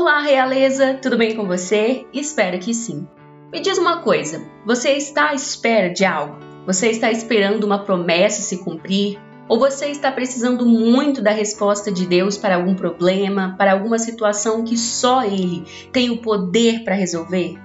Olá, realeza, tudo bem com você? Espero que sim. Me diz uma coisa: você está à espera de algo? Você está esperando uma promessa se cumprir? Ou você está precisando muito da resposta de Deus para algum problema, para alguma situação que só Ele tem o poder para resolver?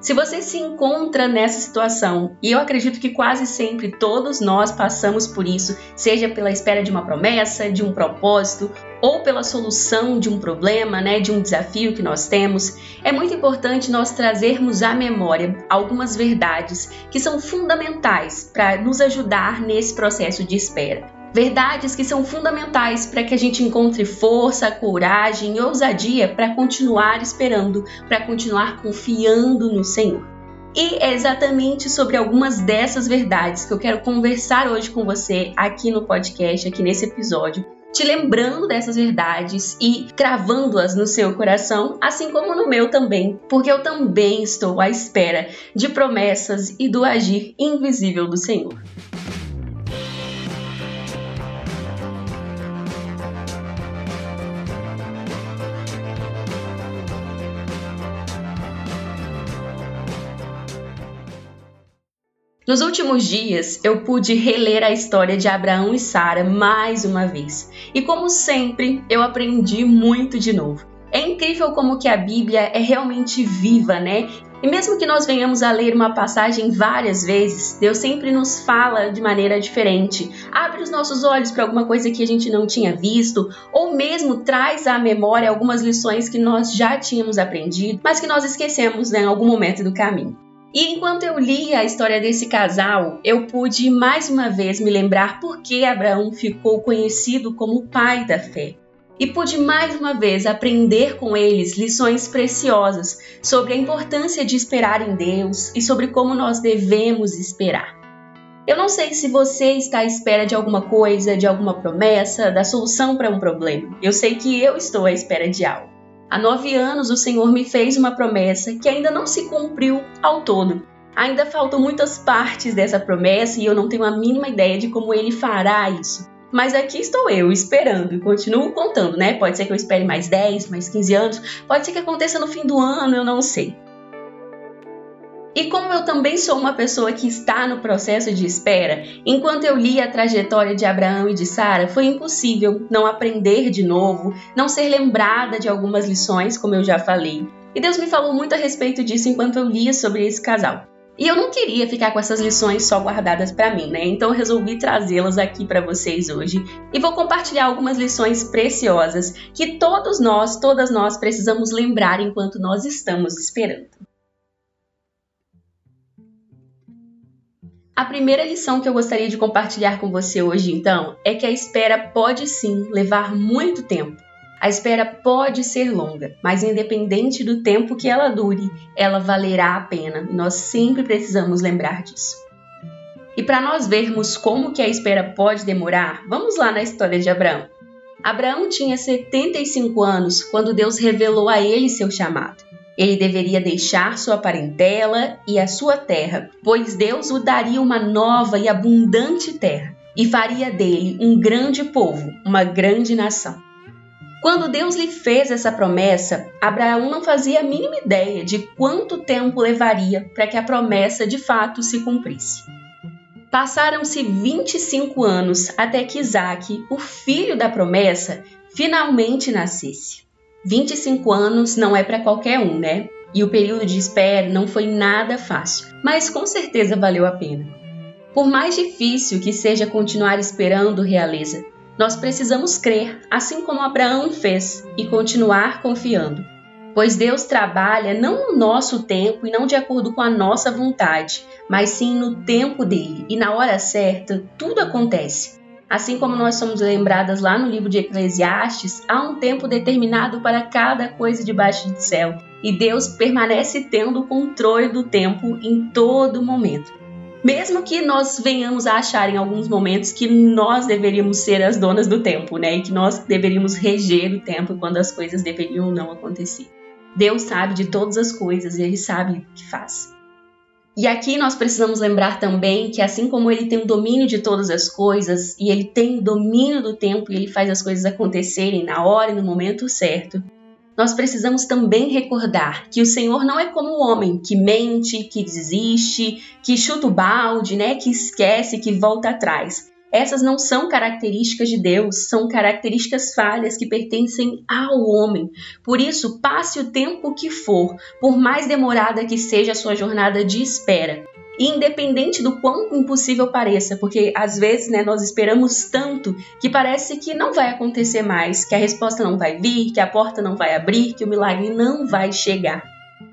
Se você se encontra nessa situação, e eu acredito que quase sempre todos nós passamos por isso, seja pela espera de uma promessa, de um propósito, ou pela solução de um problema, né, de um desafio que nós temos, é muito importante nós trazermos à memória algumas verdades que são fundamentais para nos ajudar nesse processo de espera. Verdades que são fundamentais para que a gente encontre força, coragem e ousadia para continuar esperando, para continuar confiando no Senhor. E é exatamente sobre algumas dessas verdades que eu quero conversar hoje com você aqui no podcast, aqui nesse episódio, te lembrando dessas verdades e cravando-as no seu coração, assim como no meu também, porque eu também estou à espera de promessas e do agir invisível do Senhor. Nos últimos dias, eu pude reler a história de Abraão e Sara mais uma vez. E como sempre, eu aprendi muito de novo. É incrível como que a Bíblia é realmente viva, né? E mesmo que nós venhamos a ler uma passagem várias vezes, Deus sempre nos fala de maneira diferente. Abre os nossos olhos para alguma coisa que a gente não tinha visto, ou mesmo traz à memória algumas lições que nós já tínhamos aprendido, mas que nós esquecemos né, em algum momento do caminho. E enquanto eu lia a história desse casal, eu pude mais uma vez me lembrar por que Abraão ficou conhecido como o pai da fé. E pude mais uma vez aprender com eles lições preciosas sobre a importância de esperar em Deus e sobre como nós devemos esperar. Eu não sei se você está à espera de alguma coisa, de alguma promessa, da solução para um problema. Eu sei que eu estou à espera de algo. Há nove anos o Senhor me fez uma promessa que ainda não se cumpriu ao todo. Ainda faltam muitas partes dessa promessa e eu não tenho a mínima ideia de como ele fará isso. Mas aqui estou eu, esperando, continuo contando, né? Pode ser que eu espere mais 10, mais 15 anos, pode ser que aconteça no fim do ano, eu não sei. E como eu também sou uma pessoa que está no processo de espera, enquanto eu li a trajetória de Abraão e de Sara, foi impossível não aprender de novo, não ser lembrada de algumas lições, como eu já falei. E Deus me falou muito a respeito disso enquanto eu lia sobre esse casal. E eu não queria ficar com essas lições só guardadas para mim, né? Então resolvi trazê-las aqui para vocês hoje e vou compartilhar algumas lições preciosas que todos nós, todas nós precisamos lembrar enquanto nós estamos esperando. A primeira lição que eu gostaria de compartilhar com você hoje, então, é que a espera pode sim levar muito tempo. A espera pode ser longa, mas independente do tempo que ela dure, ela valerá a pena e nós sempre precisamos lembrar disso. E para nós vermos como que a espera pode demorar, vamos lá na história de Abraão. Abraão tinha 75 anos quando Deus revelou a ele seu chamado. Ele deveria deixar sua parentela e a sua terra, pois Deus o daria uma nova e abundante terra e faria dele um grande povo, uma grande nação. Quando Deus lhe fez essa promessa, Abraão não fazia a mínima ideia de quanto tempo levaria para que a promessa de fato se cumprisse. Passaram-se 25 anos até que Isaac, o filho da promessa, finalmente nascesse. 25 anos não é para qualquer um, né? E o período de espera não foi nada fácil, mas com certeza valeu a pena. Por mais difícil que seja continuar esperando realeza, nós precisamos crer, assim como Abraão fez, e continuar confiando. Pois Deus trabalha não no nosso tempo e não de acordo com a nossa vontade, mas sim no tempo dele, e na hora certa tudo acontece. Assim como nós somos lembradas lá no livro de Eclesiastes, há um tempo determinado para cada coisa debaixo do céu, e Deus permanece tendo o controle do tempo em todo momento. Mesmo que nós venhamos a achar em alguns momentos que nós deveríamos ser as donas do tempo, né? E que nós deveríamos reger o tempo quando as coisas deveriam não acontecer. Deus sabe de todas as coisas e Ele sabe o que faz. E aqui nós precisamos lembrar também que, assim como ele tem o domínio de todas as coisas e ele tem o domínio do tempo e ele faz as coisas acontecerem na hora e no momento certo, nós precisamos também recordar que o Senhor não é como o homem que mente, que desiste, que chuta o balde, né, que esquece, que volta atrás. Essas não são características de Deus, são características falhas que pertencem ao homem. Por isso, passe o tempo que for, por mais demorada que seja a sua jornada de espera, independente do quão impossível pareça, porque às vezes né, nós esperamos tanto que parece que não vai acontecer mais, que a resposta não vai vir, que a porta não vai abrir, que o milagre não vai chegar.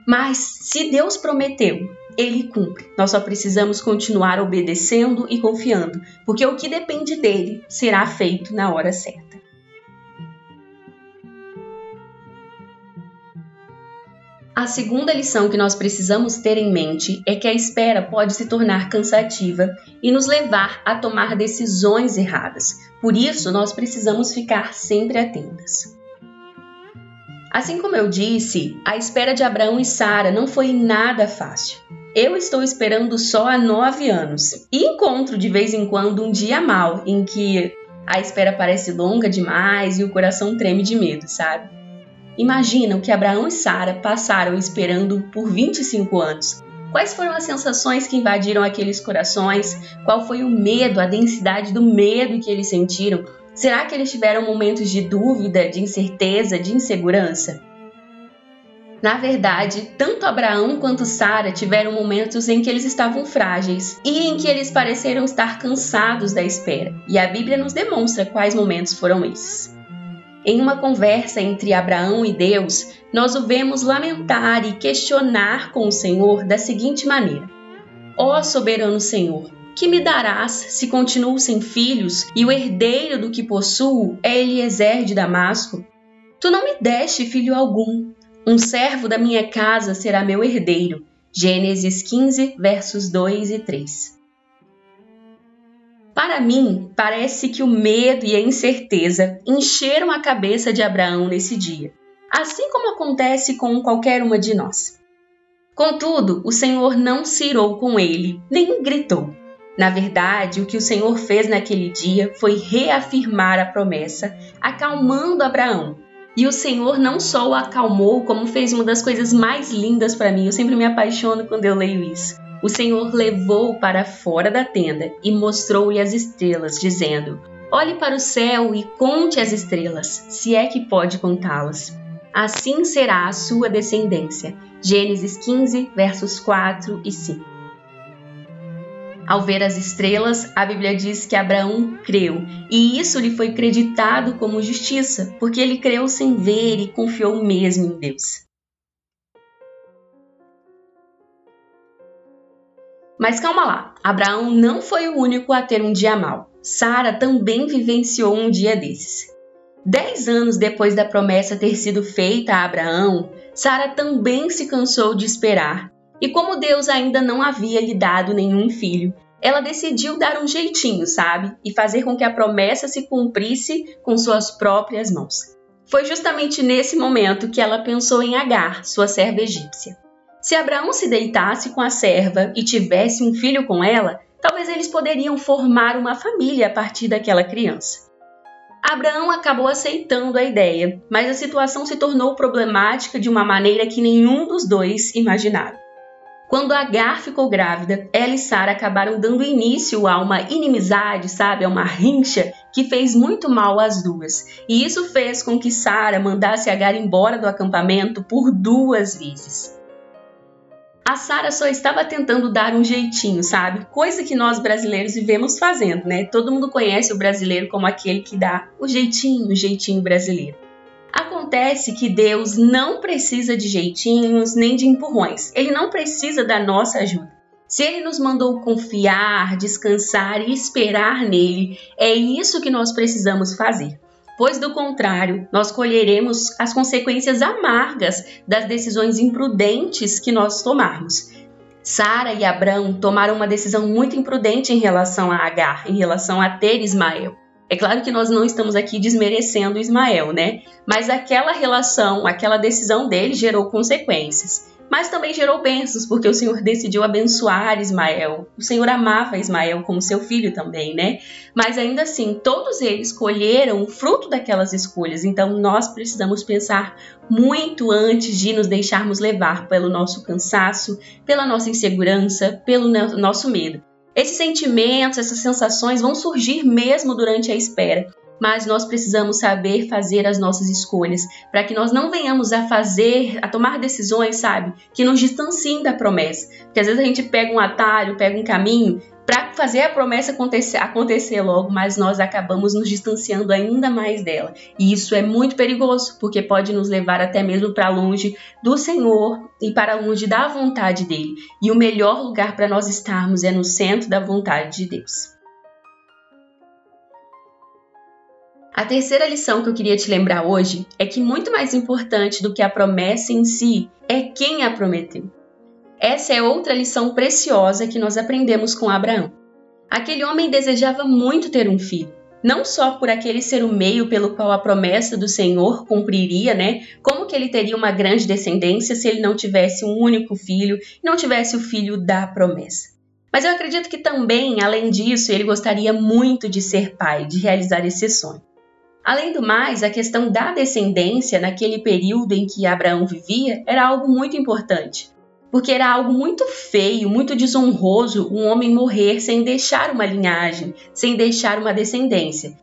Mas se Deus prometeu ele cumpre. Nós só precisamos continuar obedecendo e confiando, porque o que depende dele será feito na hora certa. A segunda lição que nós precisamos ter em mente é que a espera pode se tornar cansativa e nos levar a tomar decisões erradas. Por isso, nós precisamos ficar sempre atentas. Assim como eu disse, a espera de Abraão e Sara não foi nada fácil. Eu estou esperando só há nove anos e encontro de vez em quando um dia mal em que a espera parece longa demais e o coração treme de medo, sabe? Imagina o que Abraão e Sara passaram esperando por 25 anos. Quais foram as sensações que invadiram aqueles corações? Qual foi o medo, a densidade do medo que eles sentiram? Será que eles tiveram momentos de dúvida, de incerteza, de insegurança? Na verdade, tanto Abraão quanto Sara tiveram momentos em que eles estavam frágeis e em que eles pareceram estar cansados da espera, e a Bíblia nos demonstra quais momentos foram esses. Em uma conversa entre Abraão e Deus, nós o vemos lamentar e questionar com o Senhor da seguinte maneira: Ó soberano Senhor, que me darás se continuo sem filhos e o herdeiro do que possuo é Eliezer de Damasco? Tu não me deste filho algum, um servo da minha casa será meu herdeiro. Gênesis 15, versos 2 e 3. Para mim, parece que o medo e a incerteza encheram a cabeça de Abraão nesse dia, assim como acontece com qualquer uma de nós. Contudo, o Senhor não se irou com ele, nem gritou. Na verdade, o que o Senhor fez naquele dia foi reafirmar a promessa, acalmando Abraão, e o Senhor não só o acalmou, como fez uma das coisas mais lindas para mim. Eu sempre me apaixono quando eu leio isso. O Senhor levou para fora da tenda e mostrou-lhe as estrelas, dizendo: Olhe para o céu e conte as estrelas, se é que pode contá-las. Assim será a sua descendência. Gênesis 15, versos 4 e 5. Ao ver as estrelas, a Bíblia diz que Abraão creu, e isso lhe foi creditado como justiça, porque ele creu sem ver e confiou mesmo em Deus. Mas calma lá, Abraão não foi o único a ter um dia mau. Sara também vivenciou um dia desses. Dez anos depois da promessa ter sido feita a Abraão, Sara também se cansou de esperar e como Deus ainda não havia lhe dado nenhum filho, ela decidiu dar um jeitinho, sabe? E fazer com que a promessa se cumprisse com suas próprias mãos. Foi justamente nesse momento que ela pensou em Agar, sua serva egípcia. Se Abraão se deitasse com a serva e tivesse um filho com ela, talvez eles poderiam formar uma família a partir daquela criança. Abraão acabou aceitando a ideia, mas a situação se tornou problemática de uma maneira que nenhum dos dois imaginaram. Quando Agar ficou grávida, ela e Sara acabaram dando início a uma inimizade, sabe, a uma rincha que fez muito mal às duas. E isso fez com que Sara mandasse Agar embora do acampamento por duas vezes. A Sara só estava tentando dar um jeitinho, sabe? Coisa que nós brasileiros vivemos fazendo, né? Todo mundo conhece o brasileiro como aquele que dá o jeitinho, o jeitinho brasileiro. Acontece que Deus não precisa de jeitinhos nem de empurrões. Ele não precisa da nossa ajuda. Se ele nos mandou confiar, descansar e esperar nele, é isso que nós precisamos fazer. Pois do contrário, nós colheremos as consequências amargas das decisões imprudentes que nós tomarmos. Sara e Abraão tomaram uma decisão muito imprudente em relação a Agar, em relação a ter Ismael. É claro que nós não estamos aqui desmerecendo Ismael, né? Mas aquela relação, aquela decisão dele gerou consequências. mas também gerou bênçãos, porque o Senhor decidiu abençoar Ismael. O Senhor amava Ismael como seu filho também, né? Mas ainda assim, todos eles colheram o fruto daquelas escolhas. Então nós precisamos pensar muito antes de nos deixarmos levar pelo nosso cansaço, pela nossa insegurança, pelo nosso medo. Esses sentimentos, essas sensações vão surgir mesmo durante a espera mas nós precisamos saber fazer as nossas escolhas para que nós não venhamos a fazer, a tomar decisões, sabe, que nos distanciem da promessa. Porque às vezes a gente pega um atalho, pega um caminho para fazer a promessa acontecer, acontecer logo, mas nós acabamos nos distanciando ainda mais dela. E isso é muito perigoso, porque pode nos levar até mesmo para longe do Senhor e para longe da vontade dele. E o melhor lugar para nós estarmos é no centro da vontade de Deus. A terceira lição que eu queria te lembrar hoje é que muito mais importante do que a promessa em si é quem a prometeu. Essa é outra lição preciosa que nós aprendemos com Abraão. Aquele homem desejava muito ter um filho, não só por aquele ser o meio pelo qual a promessa do Senhor cumpriria, né? Como que ele teria uma grande descendência se ele não tivesse um único filho, não tivesse o filho da promessa. Mas eu acredito que também, além disso, ele gostaria muito de ser pai, de realizar esse sonho. Além do mais, a questão da descendência naquele período em que Abraão vivia era algo muito importante, porque era algo muito feio, muito desonroso um homem morrer sem deixar uma linhagem, sem deixar uma descendência.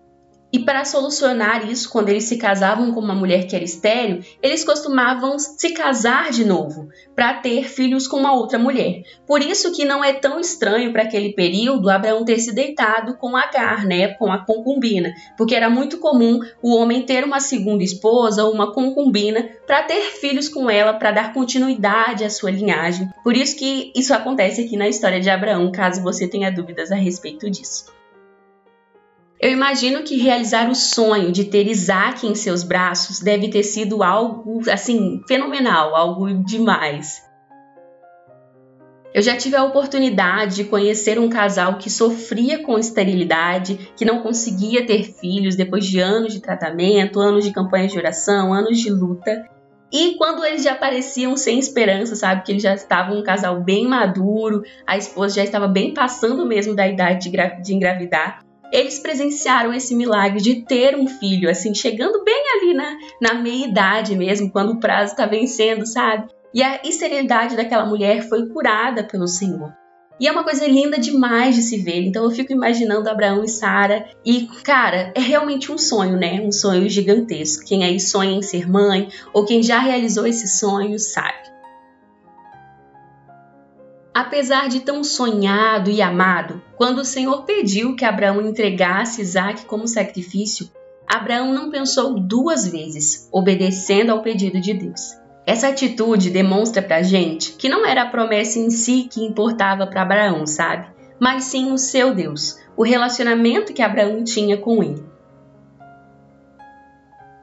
E para solucionar isso, quando eles se casavam com uma mulher que era estéril, eles costumavam se casar de novo para ter filhos com uma outra mulher. Por isso que não é tão estranho para aquele período Abraão ter se deitado com Agar, né, com a concubina, porque era muito comum o homem ter uma segunda esposa ou uma concubina para ter filhos com ela, para dar continuidade à sua linhagem. Por isso que isso acontece aqui na história de Abraão, caso você tenha dúvidas a respeito disso. Eu imagino que realizar o sonho de ter Isaac em seus braços deve ter sido algo assim fenomenal, algo demais. Eu já tive a oportunidade de conhecer um casal que sofria com esterilidade, que não conseguia ter filhos depois de anos de tratamento, anos de campanha de oração, anos de luta. E quando eles já pareciam sem esperança, sabe? Que eles já estavam um casal bem maduro, a esposa já estava bem passando mesmo da idade de engravidar eles presenciaram esse milagre de ter um filho, assim, chegando bem ali na, na meia-idade mesmo, quando o prazo está vencendo, sabe? E a esterilidade daquela mulher foi curada pelo Senhor. E é uma coisa linda demais de se ver. Então eu fico imaginando Abraão e Sara. E, cara, é realmente um sonho, né? Um sonho gigantesco. Quem aí sonha em ser mãe, ou quem já realizou esse sonho, sabe. Apesar de tão sonhado e amado, quando o Senhor pediu que Abraão entregasse Isaac como sacrifício, Abraão não pensou duas vezes, obedecendo ao pedido de Deus. Essa atitude demonstra pra gente que não era a promessa em si que importava para Abraão, sabe? Mas sim o seu Deus, o relacionamento que Abraão tinha com ele.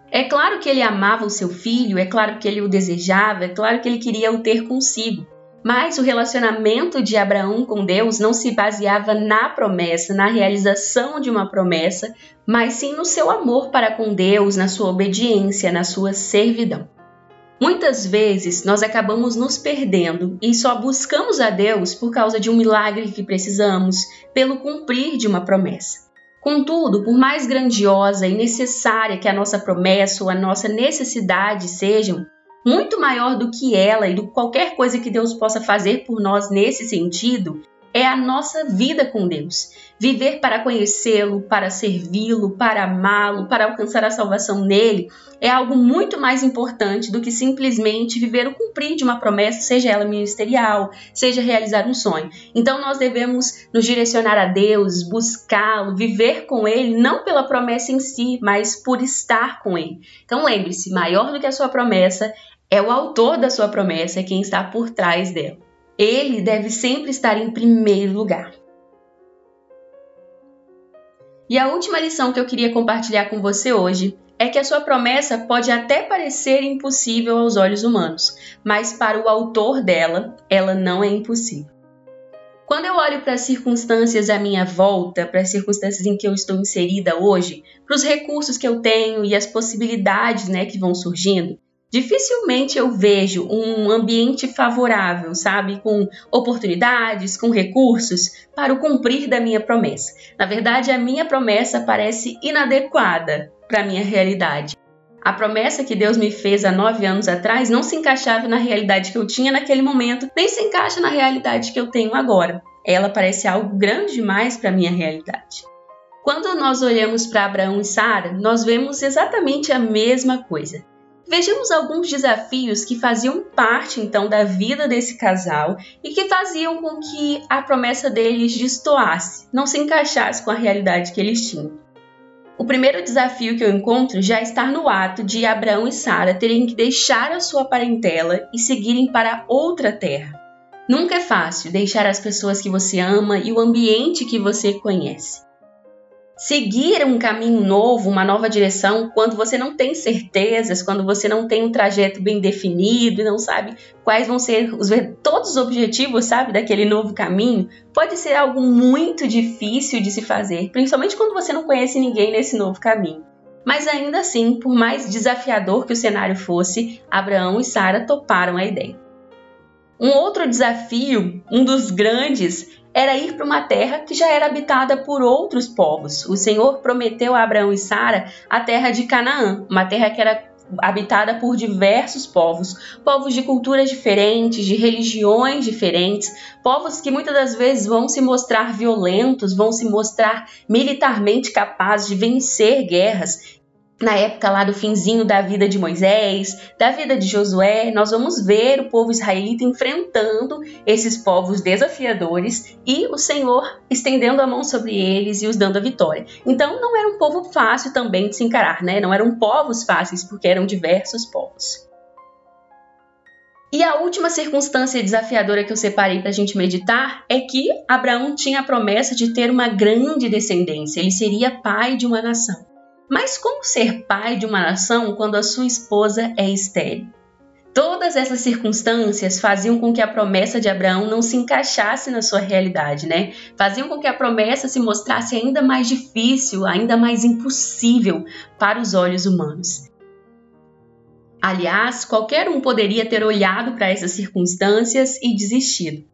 É claro que ele amava o seu filho, é claro que ele o desejava, é claro que ele queria o ter consigo. Mas o relacionamento de Abraão com Deus não se baseava na promessa, na realização de uma promessa, mas sim no seu amor para com Deus, na sua obediência, na sua servidão. Muitas vezes nós acabamos nos perdendo e só buscamos a Deus por causa de um milagre que precisamos, pelo cumprir de uma promessa. Contudo, por mais grandiosa e necessária que a nossa promessa ou a nossa necessidade sejam, muito maior do que ela e do qualquer coisa que Deus possa fazer por nós nesse sentido, é a nossa vida com Deus. Viver para conhecê-lo, para servi-lo, para amá-lo, para alcançar a salvação nele, é algo muito mais importante do que simplesmente viver o cumprir de uma promessa, seja ela ministerial, seja realizar um sonho. Então nós devemos nos direcionar a Deus, buscá-lo, viver com ele, não pela promessa em si, mas por estar com ele. Então lembre-se, maior do que a sua promessa é o autor da sua promessa, quem está por trás dela. Ele deve sempre estar em primeiro lugar. E a última lição que eu queria compartilhar com você hoje é que a sua promessa pode até parecer impossível aos olhos humanos, mas para o autor dela, ela não é impossível. Quando eu olho para as circunstâncias à minha volta, para as circunstâncias em que eu estou inserida hoje, para os recursos que eu tenho e as possibilidades né, que vão surgindo, dificilmente eu vejo um ambiente favorável, sabe? Com oportunidades, com recursos para o cumprir da minha promessa. Na verdade, a minha promessa parece inadequada para a minha realidade. A promessa que Deus me fez há nove anos atrás não se encaixava na realidade que eu tinha naquele momento, nem se encaixa na realidade que eu tenho agora. Ela parece algo grande demais para a minha realidade. Quando nós olhamos para Abraão e Sara, nós vemos exatamente a mesma coisa. Vejamos alguns desafios que faziam parte então da vida desse casal e que faziam com que a promessa deles destoasse, não se encaixasse com a realidade que eles tinham. O primeiro desafio que eu encontro já está no ato de Abraão e Sara terem que deixar a sua parentela e seguirem para outra terra. Nunca é fácil deixar as pessoas que você ama e o ambiente que você conhece. Seguir um caminho novo, uma nova direção, quando você não tem certezas, quando você não tem um trajeto bem definido e não sabe quais vão ser os, todos os objetivos, sabe, daquele novo caminho, pode ser algo muito difícil de se fazer, principalmente quando você não conhece ninguém nesse novo caminho. Mas ainda assim, por mais desafiador que o cenário fosse, Abraão e Sara toparam a ideia. Um outro desafio, um dos grandes, era ir para uma terra que já era habitada por outros povos. O Senhor prometeu a Abraão e Sara a terra de Canaã, uma terra que era habitada por diversos povos, povos de culturas diferentes, de religiões diferentes, povos que muitas das vezes vão se mostrar violentos, vão se mostrar militarmente capazes de vencer guerras na época lá do finzinho da vida de Moisés, da vida de Josué, nós vamos ver o povo israelita enfrentando esses povos desafiadores e o Senhor estendendo a mão sobre eles e os dando a vitória. Então não era um povo fácil também de se encarar, né? Não eram povos fáceis porque eram diversos povos. E a última circunstância desafiadora que eu separei para a gente meditar é que Abraão tinha a promessa de ter uma grande descendência, ele seria pai de uma nação. Mas como ser pai de uma nação quando a sua esposa é estéril? Todas essas circunstâncias faziam com que a promessa de Abraão não se encaixasse na sua realidade, né? Faziam com que a promessa se mostrasse ainda mais difícil, ainda mais impossível para os olhos humanos. Aliás, qualquer um poderia ter olhado para essas circunstâncias e desistido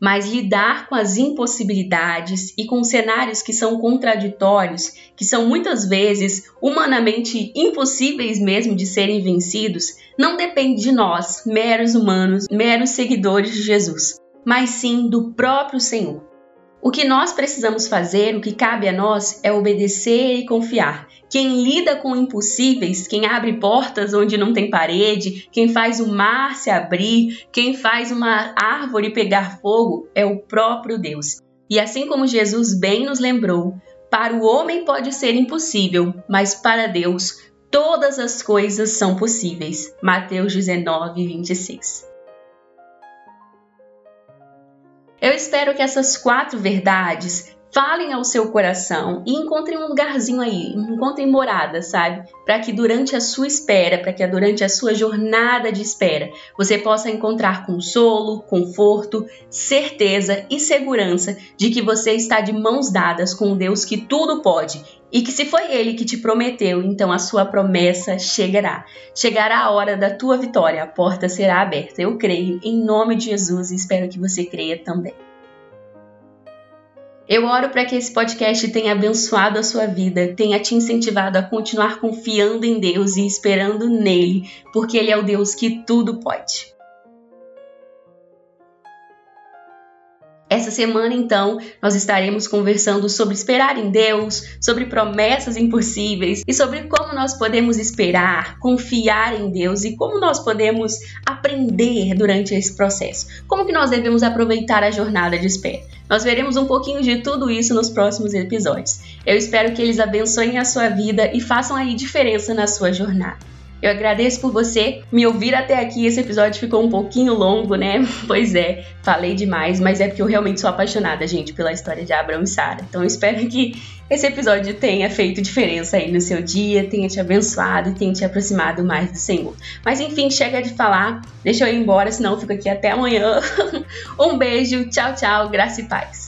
mas lidar com as impossibilidades e com cenários que são contraditórios, que são muitas vezes humanamente impossíveis mesmo de serem vencidos, não depende de nós, meros humanos, meros seguidores de Jesus, mas sim do próprio Senhor. O que nós precisamos fazer, o que cabe a nós, é obedecer e confiar. Quem lida com impossíveis, quem abre portas onde não tem parede, quem faz o mar se abrir, quem faz uma árvore pegar fogo, é o próprio Deus. E assim como Jesus bem nos lembrou, para o homem pode ser impossível, mas para Deus todas as coisas são possíveis. Mateus 19, 26. Eu espero que essas quatro verdades falem ao seu coração e encontrem um lugarzinho aí, encontrem morada, sabe? Para que durante a sua espera, para que durante a sua jornada de espera, você possa encontrar consolo, conforto, certeza e segurança de que você está de mãos dadas com um Deus que tudo pode e que se foi ele que te prometeu, então a sua promessa chegará. Chegará a hora da tua vitória, a porta será aberta. Eu creio em nome de Jesus e espero que você creia também. Eu oro para que esse podcast tenha abençoado a sua vida, tenha te incentivado a continuar confiando em Deus e esperando nele, porque Ele é o Deus que tudo pode. Essa semana, então, nós estaremos conversando sobre esperar em Deus, sobre promessas impossíveis e sobre como nós podemos esperar, confiar em Deus e como nós podemos aprender durante esse processo. Como que nós devemos aproveitar a jornada de espera. Nós veremos um pouquinho de tudo isso nos próximos episódios. Eu espero que eles abençoem a sua vida e façam aí diferença na sua jornada. Eu agradeço por você me ouvir até aqui. Esse episódio ficou um pouquinho longo, né? Pois é, falei demais, mas é porque eu realmente sou apaixonada, gente, pela história de Abraão e Sara. Então espero que esse episódio tenha feito diferença aí no seu dia, tenha te abençoado e tenha te aproximado mais do Senhor. Mas enfim, chega de falar, deixa eu ir embora, senão eu fico aqui até amanhã. um beijo, tchau, tchau, graça e paz.